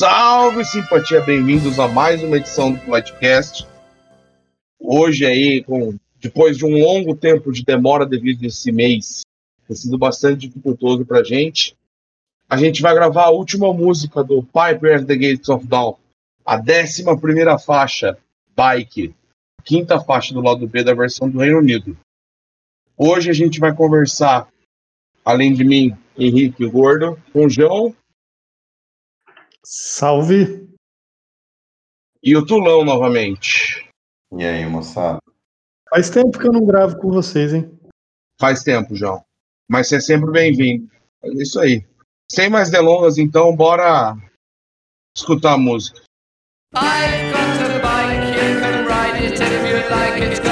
Salve simpatia, bem-vindos a mais uma edição do podcast. Hoje aí, com, depois de um longo tempo de demora devido a esse mês, tem sido bastante dificultoso pra gente. A gente vai gravar a última música do Piper at the Gates of Dawn, a décima primeira faixa, Bike, quinta faixa do lado B da versão do Reino Unido. Hoje a gente vai conversar, além de mim, Henrique Gordo, com o João Salve! E o Tulão novamente. E aí, moçada? Faz tempo que eu não gravo com vocês, hein? Faz tempo, João. Mas você é sempre bem-vindo. É isso aí. Sem mais delongas, então, bora escutar a música. I've got a bike, you can ride it if you like. It's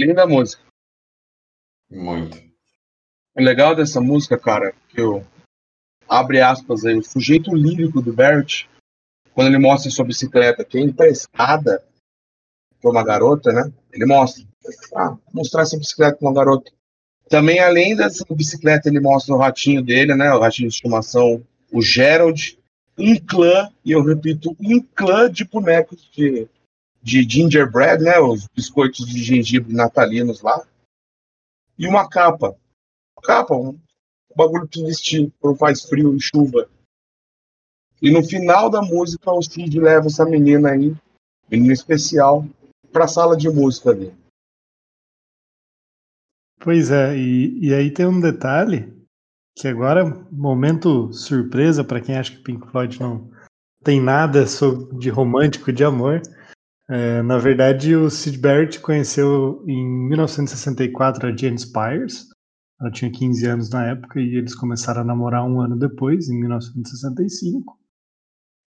Linda música. Muito. O legal dessa música, cara, que eu abre aspas aí, o sujeito lírico do Bert, quando ele mostra sua bicicleta, que é emprestada por uma garota, né? Ele mostra. Ah, mostrar essa bicicleta pra uma garota. Também, além dessa bicicleta, ele mostra o ratinho dele, né? O ratinho de estimação, o Gerald, um clã, e eu repito, um clã de bonecos de, de gingerbread, né? Os biscoitos de gengibre natalinos lá. E uma capa. Capa, um bagulho pra vestir quando faz frio e chuva. E no final da música, o Cid leva essa menina aí, menina especial, pra sala de música dele. Pois é, e, e aí tem um detalhe que agora, momento surpresa para quem acha que Pink Floyd não tem nada de romântico de amor. É, na verdade, o Sid Barrett conheceu em 1964 a Jane Spires. Ela tinha 15 anos na época e eles começaram a namorar um ano depois, em 1965.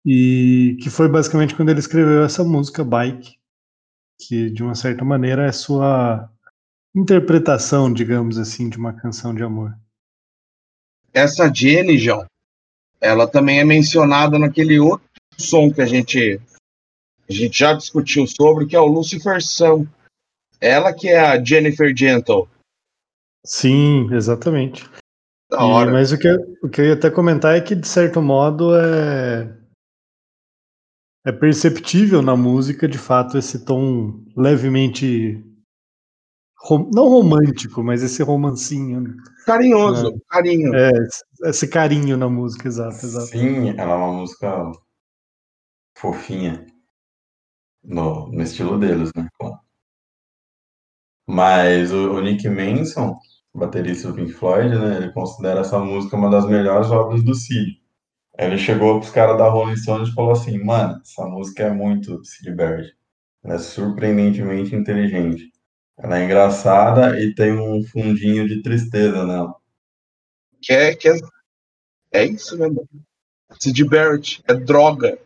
E que foi basicamente quando ele escreveu essa música, Bike, que de uma certa maneira é sua interpretação, digamos assim, de uma canção de amor. Essa Jenny, João, ela também é mencionada naquele outro som que a gente a gente já discutiu sobre, que é o Lucifer Sun. Ela que é a Jennifer Gentle. Sim, exatamente. Da E- hora. mas o que, eu- o que eu ia até comentar é que, de certo modo, é, é perceptível na música, de fato, esse tom levemente. rom- não romântico, mas esse romancinho. né? Carinhoso, carinho. É, esse- esse carinho na música, exato, exato. Sim, ela é uma música fofinha. No, no estilo deles, né? Mas o, o Nick Manson, baterista do Pink Floyd, né? Ele considera essa música uma das melhores obras do. Aí ele chegou pros caras da Rolling Stones e falou assim, mano, essa música é muito Sid Barrett. Ela é surpreendentemente inteligente. Ela é engraçada e tem um fundinho de tristeza nela. Que é, que é, é isso, né? Sid Barrett, é droga.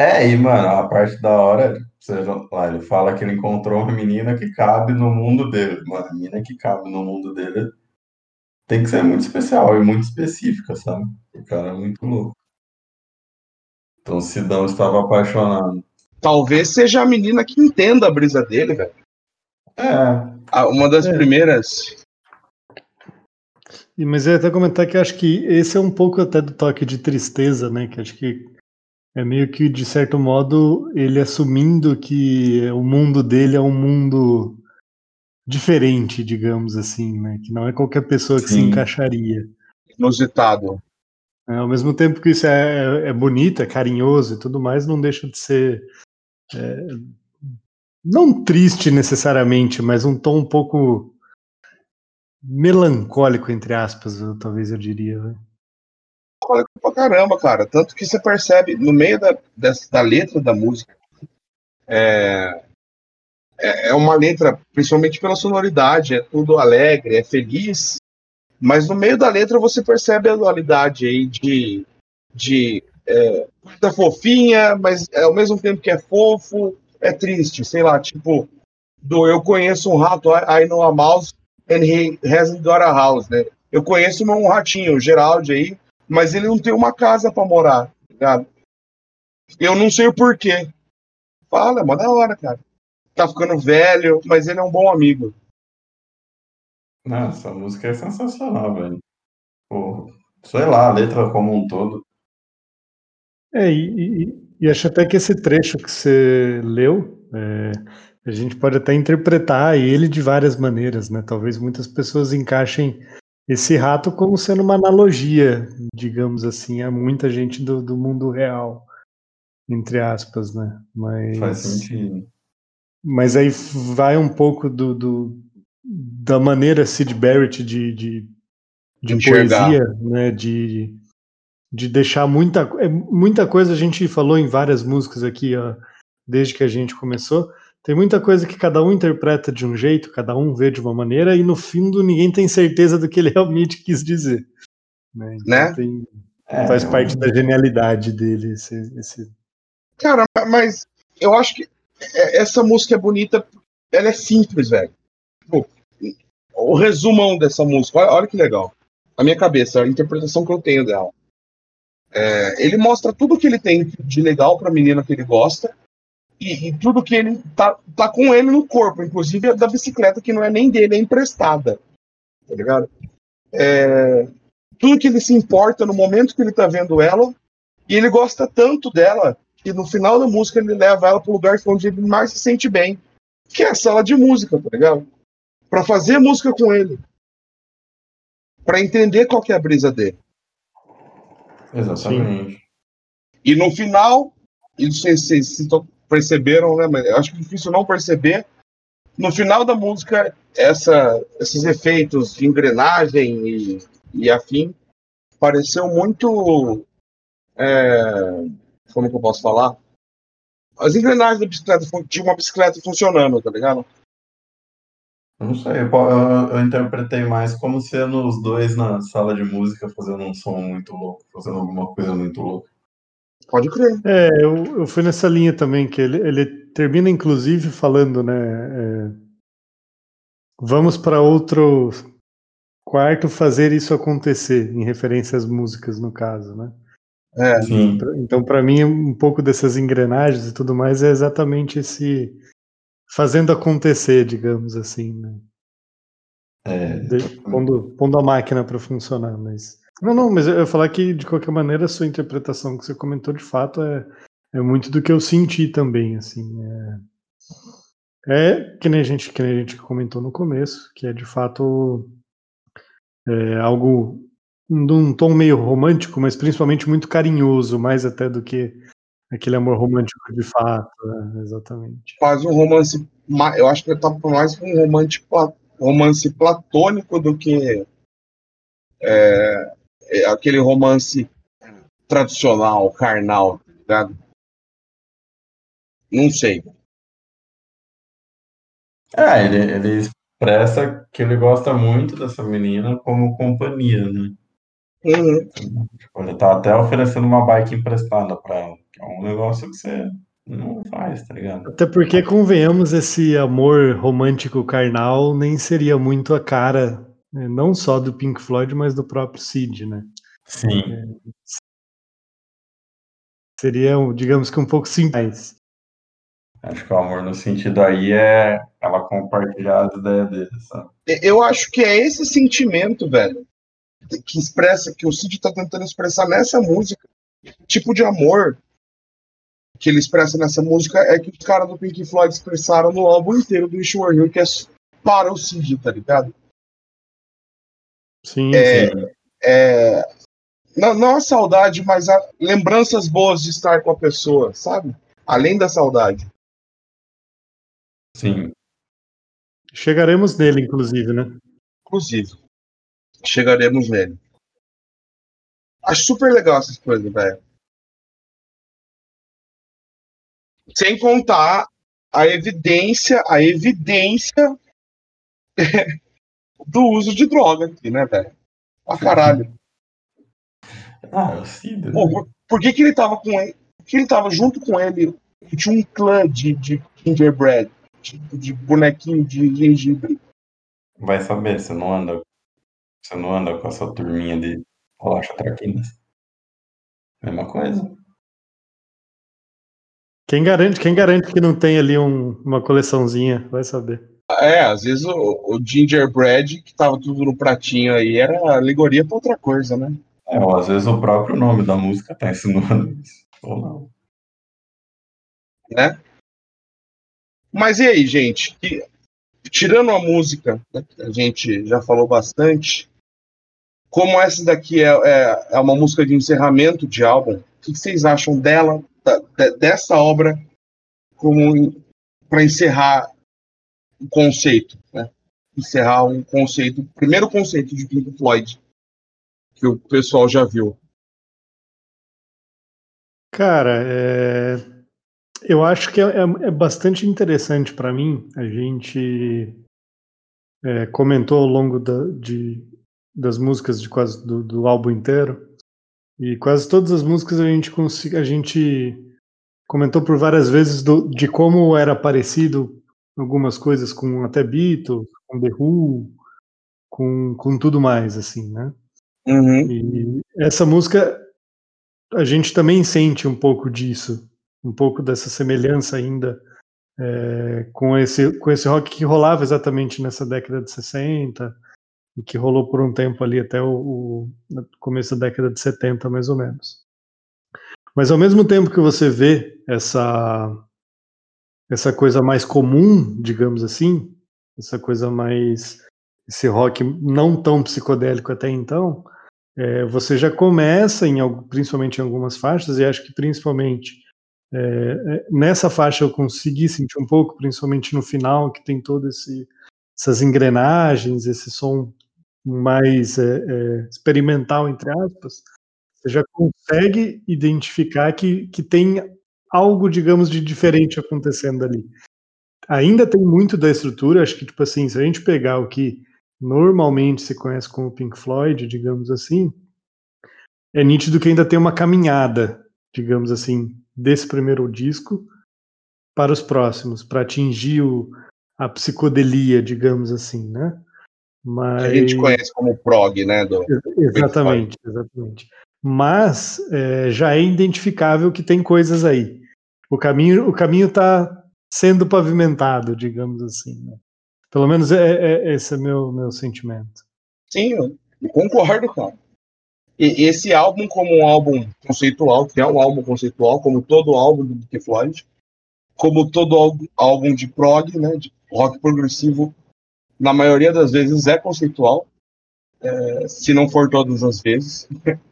É, e, mano, a parte da hora, seja lá, ele fala que ele encontrou uma menina que cabe no mundo dele. Mano, a menina que cabe no mundo dele tem que ser muito especial e muito específica, sabe? O cara é muito louco. Então, o Sidão estava apaixonado. Talvez seja a menina que entenda a brisa dele, velho. É, Ah, Uma das É. primeiras. Mas eu ia até comentar que acho que esse é um pouco até do toque de tristeza, né? Que acho que é meio que, de certo modo, ele assumindo que o mundo dele é um mundo diferente, digamos assim, né? Que não é qualquer pessoa que se Sim. encaixaria. Inusitado. né? Ao mesmo tempo que isso é, é bonito, é carinhoso e tudo mais, não deixa de ser. é, não triste necessariamente, mas um tom um pouco melancólico, entre aspas, eu- talvez eu diria. né? Olha pra caramba, cara. Tanto que você percebe no meio da, dessa- da letra da música. É, é é uma letra, principalmente pela sonoridade, é tudo alegre, é feliz. Mas no meio da letra você percebe a dualidade aí de, de é, fofinha, mas ao mesmo tempo que é fofo, é triste. Sei lá, tipo, do eu conheço um rato, I, I know a mouse, and he a house, né? Eu conheço um ratinho, o Geraldi aí, mas ele não tem uma casa pra morar, tá ligado? Eu não sei o porquê. Fala, é mó da hora, cara. Tá ficando velho, mas ele é um bom amigo. não, essa música é sensacional, velho. Pô, sei lá, a letra como um todo. É, e, e- e acho até que esse trecho que você leu, é, a gente pode até interpretar ele de várias maneiras, né? Talvez muitas pessoas encaixem esse rato como sendo uma analogia, digamos assim, a muita gente do, do mundo real, entre aspas, né? Mas, Faz sentido. mas aí vai um pouco do, do- da maneira Sid Barrett de, de, de Enxergar. poesia, né? De, de deixar muita, é, muita coisa a gente falou em várias músicas aqui, ó, desde que a gente começou. Tem muita coisa que cada um interpreta de um jeito, cada um vê de uma maneira, e no fundo ninguém tem certeza do que ele realmente quis dizer. Né? Então Né? tem- É, faz parte da genialidade dele. Esse, esse- Cara, mas eu acho que é- essa música é bonita, ela é simples, velho. Tipo, o resumão dessa música, olha, olha que legal. A minha cabeça, a interpretação que eu tenho dela. É, ele mostra tudo que ele tem de legal pra menina que ele gosta e, e tudo que ele tá, tá com ele no corpo, inclusive a da bicicleta que não é nem dele, é emprestada. Tá ligado? É, tudo que ele se importa no momento que ele tá vendo ela e ele gosta tanto dela que no final da música ele leva ela pro lugar onde ele mais se sente bem, que é a sala de música, tá ligado? Pra fazer música com ele. Pra entender qual que é a brisa dele. Exatamente. E no final, se vocês to- perceberam, né? Mas acho difícil não perceber. no final da música, essa, esses efeitos de engrenagem e, e afim pareceu muito. É, como que eu posso falar? As engrenagens da bicicleta de uma bicicleta funcionando, tá ligado? Não sei, eu, eu, eu, interpretei mais como sendo os dois na sala de música fazendo um som muito louco, fazendo alguma coisa muito louca. Pode crer. É, eu, eu fui nessa linha também, que ele, ele termina inclusive falando, né? É, vamos para outro quarto fazer isso acontecer, em referência às músicas, no caso, né? É. Sim. Então, para mim, um pouco dessas engrenagens e tudo mais é exatamente esse fazendo acontecer, digamos assim, né? É, De, pondo, pondo a máquina para funcionar, mas não, não, mas eu ia falar que de qualquer maneira a sua interpretação que você comentou de fato é, é muito do que eu senti também, assim, é, é que nem a gente que nem a gente comentou no começo, que é de fato é, algo de um tom meio romântico, mas principalmente muito carinhoso, mais até do que aquele amor romântico de fato, é, exatamente. Quase um romance, eu acho que ele tá mais um romance, romance platônico do que é, é aquele romance tradicional, carnal, tá ligado? Não sei. É, ele, ele expressa que ele gosta muito dessa menina como companhia, né? Uhum. Tipo, ele tá até oferecendo uma bike emprestada pra ela, que é um negócio que você não faz, tá ligado? Até porque, convenhamos, esse amor romântico carnal nem seria muito a cara, não só do Pink Floyd, mas do próprio Sid, né? Sim. Seria, digamos que um pouco simples. Acho que o amor no sentido aí é ela compartilhar as ideias dele, sabe? Eu acho que é esse sentimento, velho, que expressa, que o Cid tá tentando expressar nessa música. Tipo de amor que ele expressa nessa música é que os caras do Pink Floyd expressaram no álbum inteiro do Wish You Here, que é para o Cid, tá ligado? Sim, É, sim. é, não, não a saudade, mas a lembranças boas de estar com a pessoa, sabe? Além da saudade. Sim. Chegaremos nele, inclusive, né? Inclusive, chegaremos nele. Acho super legal essas coisas, velho. Sem contar a evidência, a evidência do uso de droga aqui, né, velho? Pra caralho. Ah, é o Cid, né? Pô, por, por que, que ele tava com ele? Por que ele tava junto com ele? Tinha um clã de, de gingerbread, tipo de bonequinho de gengibre. Vai saber, você não anda. Você não anda com essa turminha de relaxa traquinas. Mesma coisa. Quem garante, quem garante que não tem ali um- uma coleçãozinha? Vai saber. É, às vezes o, o gingerbread, que tava tudo no pratinho aí, era alegoria pra outra coisa, né? É, ou às vezes o próprio nome da música tá insinuando isso. Ou não. né? Mas e aí, gente? Que- tirando a música, né, que a gente já falou bastante, como essa daqui é, é, é uma música de encerramento de álbum, o que vocês acham dela, da- de- dessa obra, como para encerrar o conceito, né? Encerrar um conceito, primeiro conceito de Pink Floyd que o pessoal já viu. Cara, é, eu acho que é, é- é bastante interessante para mim. A gente é, comentou ao longo da- de- das músicas de quase do, do álbum inteiro e quase todas as músicas a gente a gente comentou por várias vezes do- de como era parecido algumas coisas com até Beatles, com The Who, com, com tudo mais assim, né? Uhum. E essa música, a gente também sente um pouco disso, um pouco dessa semelhança ainda é, com, esse, com esse rock que rolava exatamente nessa década de 60 e que rolou por um tempo ali até o, o começo da década de 70, mais ou menos. Mas ao mesmo tempo que você vê essa, essa coisa mais comum, digamos assim, essa coisa mais. esse rock não tão psicodélico até então, é, você já começa, em, principalmente em algumas faixas, e acho que principalmente É, é, nessa faixa eu consegui sentir um pouco, principalmente no final, que tem todas essas engrenagens, esse som mais é, é, experimental, entre aspas. Você já consegue identificar que, que tem algo, digamos, de diferente acontecendo ali. Ainda tem muito da estrutura, acho que, tipo assim, se a gente pegar o que normalmente se conhece como Pink Floyd, digamos assim, é nítido que ainda tem uma caminhada, digamos assim, desse primeiro disco para os próximos, para atingir o, a psicodelia, digamos assim, né? Mas... A gente conhece como prog, né? Do... Exatamente, exatamente. Mas é, já é identificável que tem coisas aí. O caminho o caminho está sendo pavimentado, digamos assim. Né? Pelo menos é, é, esse é meu meu sentimento. Sim, eu concordo, cara. E esse álbum, como um álbum conceitual, que é um álbum conceitual, como todo álbum do Pink Floyd, como todo álbum de prog, né, de rock progressivo, na maioria das vezes é conceitual, é, se não for todas as vezes.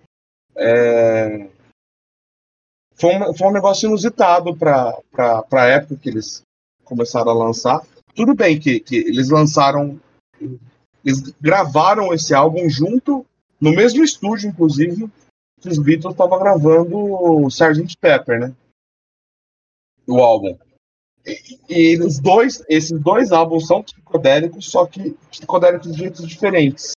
É, foi, um, foi um negócio inusitado para a época que eles começaram a lançar. Tudo bem que, que eles lançaram, eles gravaram esse álbum junto no mesmo estúdio, inclusive, que os Beatles estavam gravando o Sgt. Pepper, né? O álbum. E, e, os dois, esses dois álbuns são psicodélicos, só que psicodélicos de jeitos diferentes.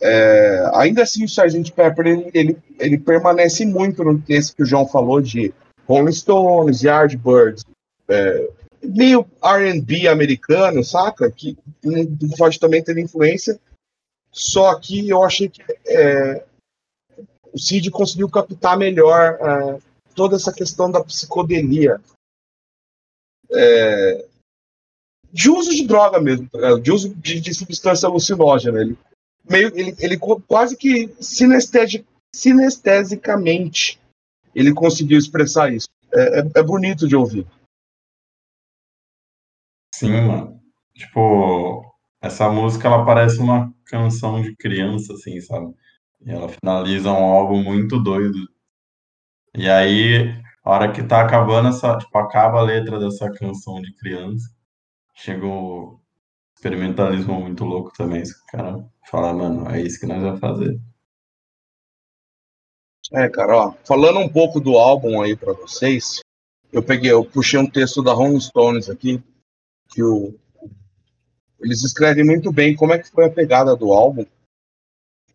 É, ainda assim, o Sgt. Pepper ele, ele, ele, permanece muito no texto que o João falou de Rolling Stones, Yardbirds, é, meio R&B americano, saca? Que pode também ter influência, só que eu achei que é, o Cid conseguiu captar melhor é, toda essa questão da psicodelia. É, de uso de droga mesmo, tá de uso de, de, substância alucinógena. Ele, meio, ele, ele quase que sinestesicamente ele conseguiu expressar isso. É, é, é bonito de ouvir. Sim, mano. Tipo, essa música ela parece uma canção de criança, assim, sabe? E ela finaliza um álbum muito doido. E aí, a hora que tá acabando essa, tipo, acaba a letra dessa canção de criança, chega o experimentalismo muito louco também. Cara fala, mano, é isso que nós vamos fazer. É, cara, ó, falando um pouco do álbum aí para vocês, eu peguei, eu puxei um texto da Rolling Stones aqui, que o eles escrevem muito bem como é que foi a pegada do álbum.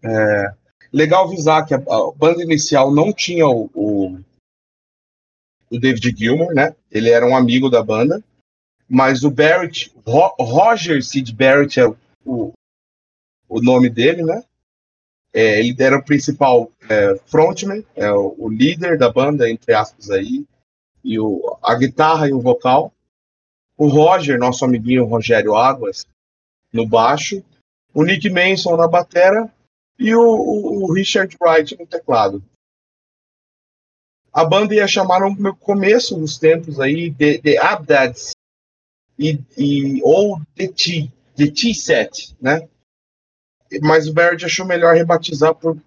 É, legal avisar que a, a, banda inicial não tinha o, o, o, David Gilmour, né? Ele era um amigo da banda, mas o Barrett, Ro, Roger Sid Barrett é o, o nome dele, né? É, ele era o principal é, frontman, é o, o, líder da banda, entre aspas aí, e o, a guitarra e o vocal. O Roger, nosso amiguinho Rogério Águas, no baixo, o Nick Manson na batera e o, o, o Richard Wright no teclado. A banda ia chamar no começo dos tempos aí de, de Abdads e, e, ou The T, The T-Set, né? Mas o Barrett achou melhor rebatizar por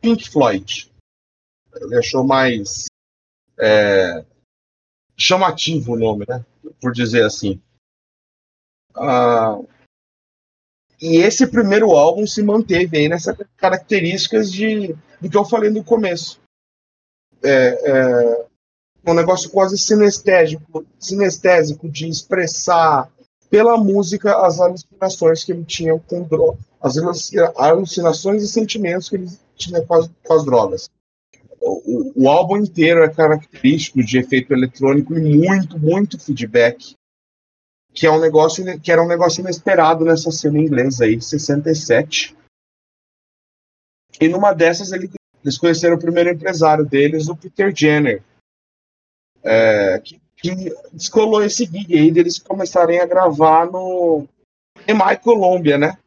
Pink Floyd. Ele achou mais é, chamativo o nome, né? Por dizer assim. Ah, e esse primeiro álbum se manteve aí nessas características de, do que eu falei no começo. É, é, um negócio quase sinestésico, sinestésico de expressar pela música as alucinações que ele tinha com drogas, as alucinações e sentimentos que ele tinha com as, com as drogas. O, o, álbum inteiro é característico de efeito eletrônico e muito, muito feedback que é um negócio que era um negócio inesperado nessa cena inglesa aí, de 67. E numa dessas ele, eles conheceram o primeiro empresário deles, o Peter Jenner, é, que, que descolou esse gig aí deles começarem a gravar no EMI Columbia, né?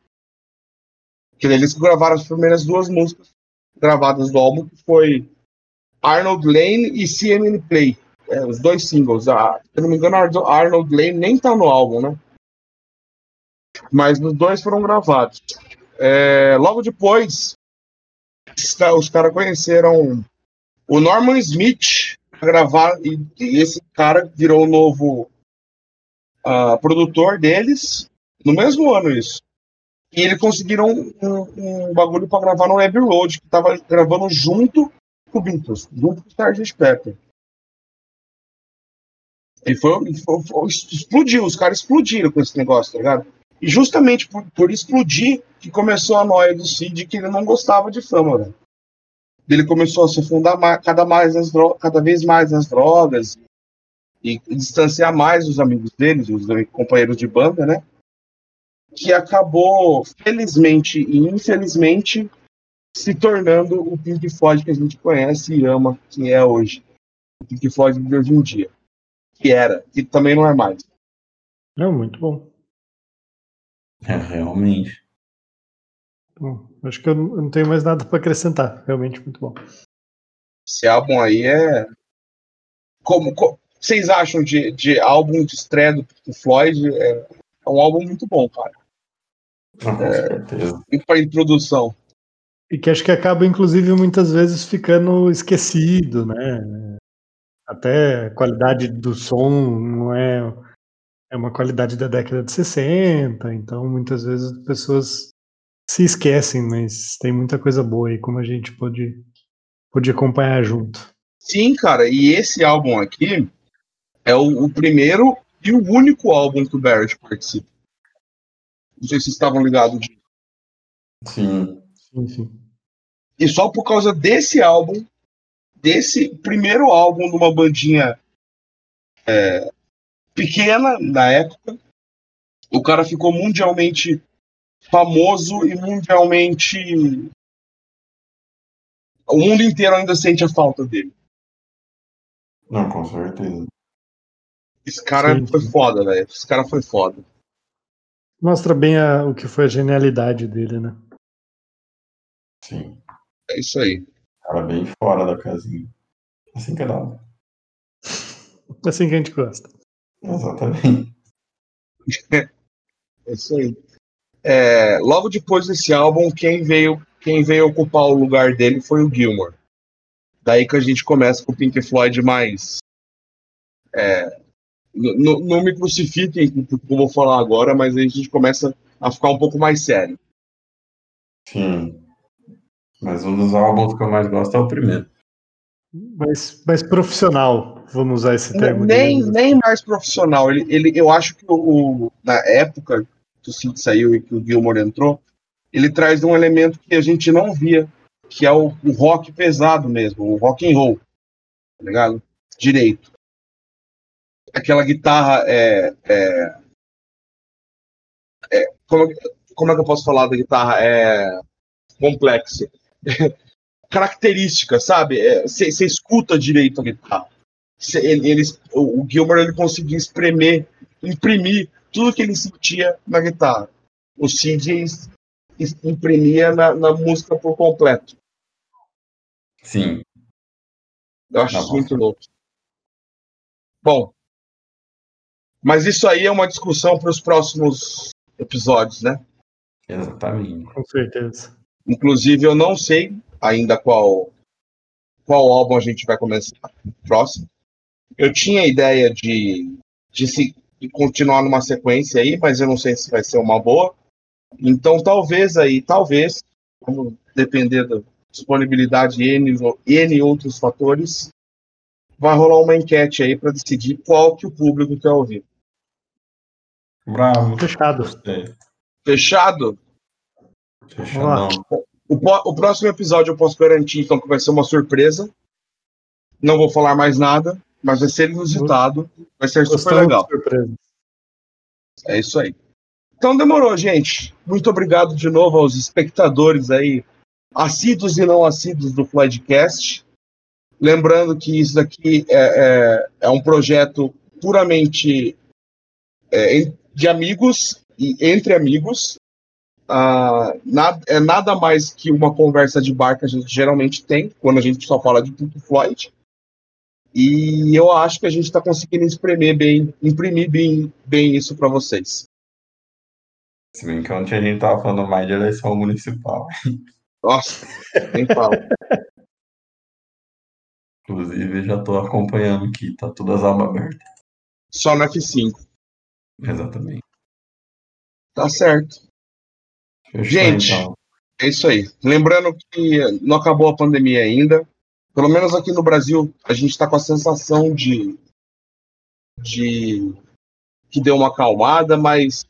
Que eles gravaram as primeiras duas músicas gravadas do álbum, que foi Arnold Lane e CMN Play é, os dois singles. A, se eu não me engano, Arnold Lane nem tá no álbum, né? Mas os dois foram gravados. É, logo depois, os caras conheceram o Norman Smith, gravar e, e esse cara virou o novo ah, produtor deles no mesmo ano isso. E eles conseguiram um, um, um bagulho para gravar no Abbey Road, que tava gravando junto com o Beatles, junto com o Sgt. Pepper. E foi, foi, foi, explodiu, os caras explodiram com esse negócio, tá ligado? E justamente por, por explodir que começou a noia do Cid que ele não gostava de fama, velho. Ele começou a se afundar cada, mais nas cada vez mais nas drogas e distanciar mais os amigos deles, os companheiros de banda, né? Que acabou, felizmente e infelizmente, se tornando o Pink Floyd que a gente conhece e ama, que é hoje. O Pink Floyd de hoje em dia. Que era, que também não é mais. É muito bom. É, realmente. Bom, acho que eu não tenho mais nada para acrescentar. Realmente muito bom. Esse álbum aí é. Como, como vocês acham de, de álbum de estreia do Pink Floyd? É, é um álbum muito bom, cara. Ah, com certeza. E para introdução. E que acho que acaba, inclusive, muitas vezes ficando esquecido, né? Até a qualidade do som não é, é uma qualidade da década de 60, então muitas vezes as pessoas se esquecem, mas tem muita coisa boa aí, como a gente pode, pode acompanhar junto. Sim, cara, e esse álbum aqui é o, o primeiro e o único álbum que o Barrett participa. Não sei se vocês estavam ligados disso. Sim. Sim, sim. E só por causa desse álbum, desse primeiro álbum de uma bandinha é, pequena na época, o cara ficou mundialmente famoso e mundialmente. O mundo inteiro ainda sente a falta dele. Não, com certeza. Esse cara Sim, foi sim. foda, velho. Esse cara foi foda. Mostra bem a- o que foi a genialidade dele, né? Sim. É isso aí. Cara bem fora da casinha. Assim que dá. Assim que a gente gosta. Exatamente. É isso aí. É, logo depois desse álbum, quem veio, quem veio ocupar o lugar dele foi o Gilmore. Daí que a gente começa com o Pink Floyd mais. é, n- n- não me crucifiquem com o que eu vou falar agora, mas aí a gente começa a ficar um pouco mais sério. Sim. Mas um dos álbuns que eu mais gosto é o primeiro. Mas, mas profissional, vamos usar esse termo. nem, nem mais profissional. Ele, ele, eu acho que o, na época que o Sid saiu e que o Gilmore entrou, ele traz um elemento que a gente não via, que é o, o rock pesado mesmo, o rock and roll, tá ligado? Direito. Aquela guitarra é, é, é- como, como é que eu posso falar da guitarra? É complexa. Característica, sabe? Você escuta direito a guitarra. Cê- ele, eles, o, o Gilmore ele conseguia espremer, imprimir tudo que ele sentia na guitarra. O es- imprimia na, na música por completo. Sim. Eu acho Tá muito louco. Bom, mas isso aí é uma discussão para os próximos episódios, né? Exatamente. Com certeza. Inclusive, eu não sei ainda qual, qual álbum a gente vai começar próximo. Eu tinha a ideia de, de, se, de continuar numa sequência aí, mas eu não sei se vai ser uma boa. Então, talvez aí, talvez, vamos depender da disponibilidade e N, N outros fatores, vai rolar uma enquete aí para decidir qual que o público quer ouvir. Bravo. Fechado. Fechado? Fechadão. O, o próximo episódio eu posso garantir, então, que vai ser uma surpresa. Não vou falar mais nada, mas vai ser inusitado. Vai ser super Gostamos legal. de surpresa. É isso aí. Então demorou, gente. Muito obrigado de novo aos espectadores aí, assíduos e não assíduos do Floydcast. Lembrando que isso daqui é, é, é um projeto puramente é, de amigos e entre amigos. Ah, nada, é nada mais que uma conversa de bar que a gente geralmente tem quando a gente só fala de Pink Floyd. E eu acho que a gente está conseguindo imprimir bem, imprimir bem, bem isso para vocês. Se bem que ontem a gente tava falando mais de eleição municipal. Nossa, nem falo. Inclusive, já tô acompanhando aqui, tá todas as abas abertas. Só no F5. Exatamente. Tá certo. Fechou, Gente. então. É isso aí. Lembrando que não acabou a pandemia ainda. Pelo menos aqui no Brasil, a gente está com a sensação de, de que deu uma acalmada, mas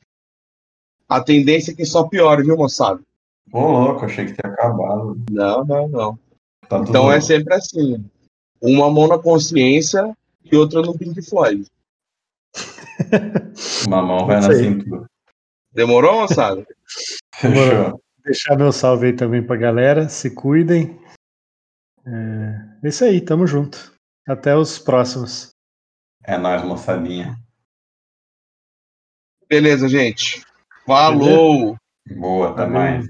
a tendência é que só piore, viu, moçada? Ô, louco, achei que tinha acabado. Não, não, não. Tá Então é sempre assim: uma mão na consciência e outra no Pink Floyd. Uma mão vai na cintura. Demorou, moçada? Fechou. Deixar meu salve aí também pra galera. Se cuidem. É é isso aí, tamo junto. Até os próximos. É nóis, moçadinha. Beleza, gente. Falou! Boa, até Valeu. mais.